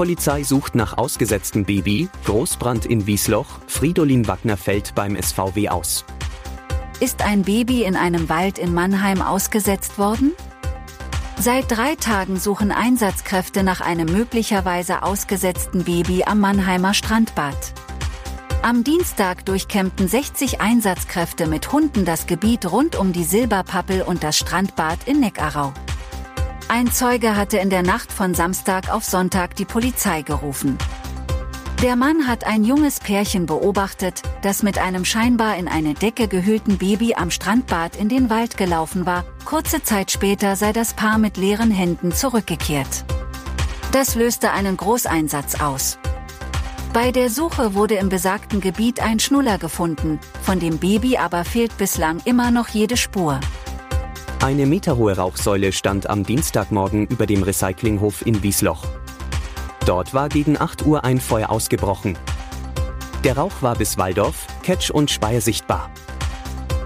Polizei sucht nach ausgesetztem Baby, Großbrand in Wiesloch, Fridolin Wagner fällt beim SVW aus. Ist ein Baby in einem Wald in Mannheim ausgesetzt worden? Seit drei Tagen suchen Einsatzkräfte nach einem möglicherweise ausgesetzten Baby am Mannheimer Strandbad. Am Dienstag durchkämmten 60 Einsatzkräfte mit Hunden das Gebiet rund um die Silberpappel und das Strandbad in Neckarau. Ein Zeuge hatte in der Nacht von Samstag auf Sonntag die Polizei gerufen. Der Mann hat ein junges Pärchen beobachtet, das mit einem scheinbar in eine Decke gehüllten Baby am Strandbad in den Wald gelaufen war. Kurze Zeit später sei das Paar mit leeren Händen zurückgekehrt. Das löste einen Großeinsatz aus. Bei der Suche wurde im besagten Gebiet ein Schnuller gefunden, von dem Baby aber fehlt bislang immer noch jede Spur. Eine meterhohe Rauchsäule stand am Dienstagmorgen über dem Recyclinghof in Wiesloch. Dort war gegen 8 Uhr ein Feuer ausgebrochen. Der Rauch war bis Waldorf, Ketsch und Speyer sichtbar.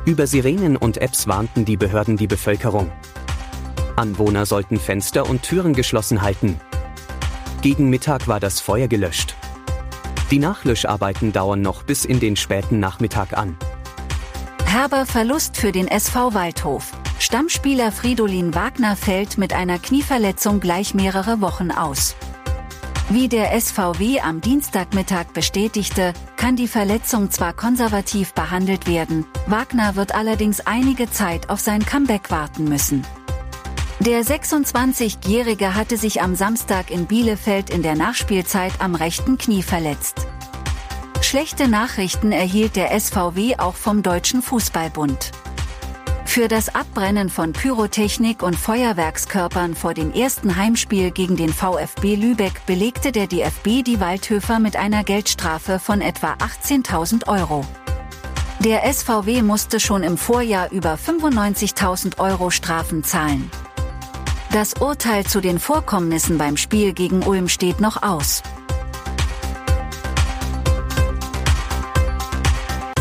Über Sirenen und Apps warnten die Behörden die Bevölkerung. Anwohner sollten Fenster und Türen geschlossen halten. Gegen Mittag war das Feuer gelöscht. Die Nachlöscharbeiten dauern noch bis in den späten Nachmittag an. Herber Verlust für den SV Waldhof. Stammspieler Fridolin Wagner fällt mit einer Knieverletzung gleich mehrere Wochen aus. Wie der SVW am Dienstagmittag bestätigte, kann die Verletzung zwar konservativ behandelt werden, Wagner wird allerdings einige Zeit auf sein Comeback warten müssen. Der 26-Jährige hatte sich am Samstag in Bielefeld in der Nachspielzeit am rechten Knie verletzt. Schlechte Nachrichten erhielt der SVW auch vom Deutschen Fußballbund. Für das Abbrennen von Pyrotechnik und Feuerwerkskörpern vor dem ersten Heimspiel gegen den VfB Lübeck belegte der DFB die Waldhöfer mit einer Geldstrafe von etwa 18.000 Euro. Der SVW musste schon im Vorjahr über 95.000 Euro Strafen zahlen. Das Urteil zu den Vorkommnissen beim Spiel gegen Ulm steht noch aus.